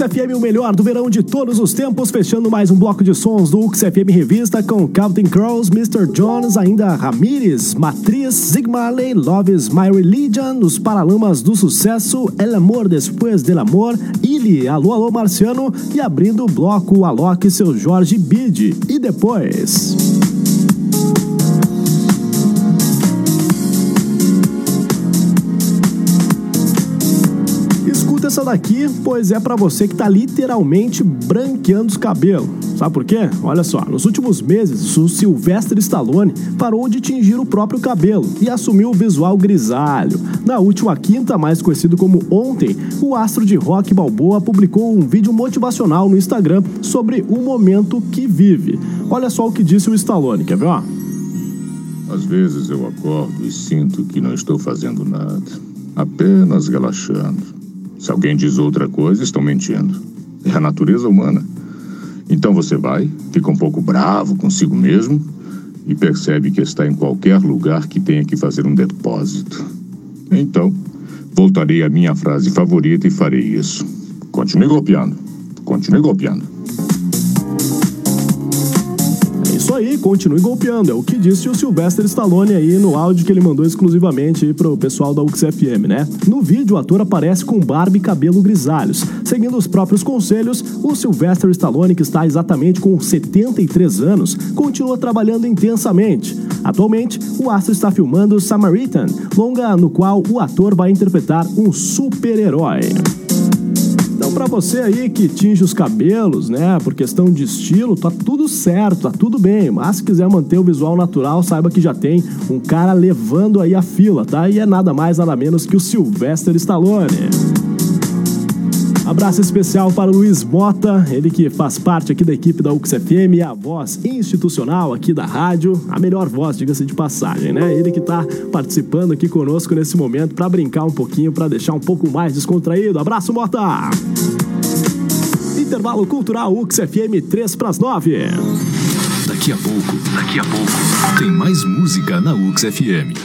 FM, o melhor do verão de todos os tempos, fechando mais um bloco de sons do Ux FM Revista com Captain Crows, Mr. Jones, ainda Ramírez, Matriz, Zig Marley, Love is My Religion, os Paralamas do Sucesso, El Amor Después del Amor, Illy, Alô Alô Marciano e abrindo o bloco Alok, seu Jorge Bide. E depois... essa daqui, pois é para você que tá literalmente branqueando os cabelos. Sabe por quê? Olha só, nos últimos meses, o Sylvester Stallone parou de tingir o próprio cabelo e assumiu o visual grisalho. Na última quinta, mais conhecido como ontem, o astro de rock Balboa publicou um vídeo motivacional no Instagram sobre o momento que vive. Olha só o que disse o Stallone, quer ver? Ó? Às vezes eu acordo e sinto que não estou fazendo nada, apenas relaxando. Se alguém diz outra coisa, estão mentindo. É a natureza humana. Então você vai, fica um pouco bravo consigo mesmo e percebe que está em qualquer lugar que tenha que fazer um depósito. Então, voltarei à minha frase favorita e farei isso. Continue golpeando. Continue golpeando. Continue golpeando. É o que disse o Sylvester Stallone aí no áudio que ele mandou exclusivamente pro pessoal da UXFM, né? No vídeo, o ator aparece com barba e cabelo grisalhos. Seguindo os próprios conselhos, o Sylvester Stallone, que está exatamente com 73 anos, continua trabalhando intensamente. Atualmente, o astro está filmando Samaritan, longa no qual o ator vai interpretar um super-herói. Então, para você aí que tinge os cabelos, né, por questão de estilo, tá tudo certo, tá tudo bem. Mas se quiser manter o visual natural, saiba que já tem um cara levando aí a fila, tá? E é nada mais, nada menos que o Sylvester Stallone. Abraço especial para o Luiz Mota, ele que faz parte aqui da equipe da UXFM, a voz institucional aqui da rádio, a melhor voz, diga-se de passagem, né? Ele que está participando aqui conosco nesse momento para brincar um pouquinho, para deixar um pouco mais descontraído. Abraço, Mota! Intervalo Cultural UXFM 3 para as 9. Daqui a pouco, daqui a pouco, tem mais música na UXFM.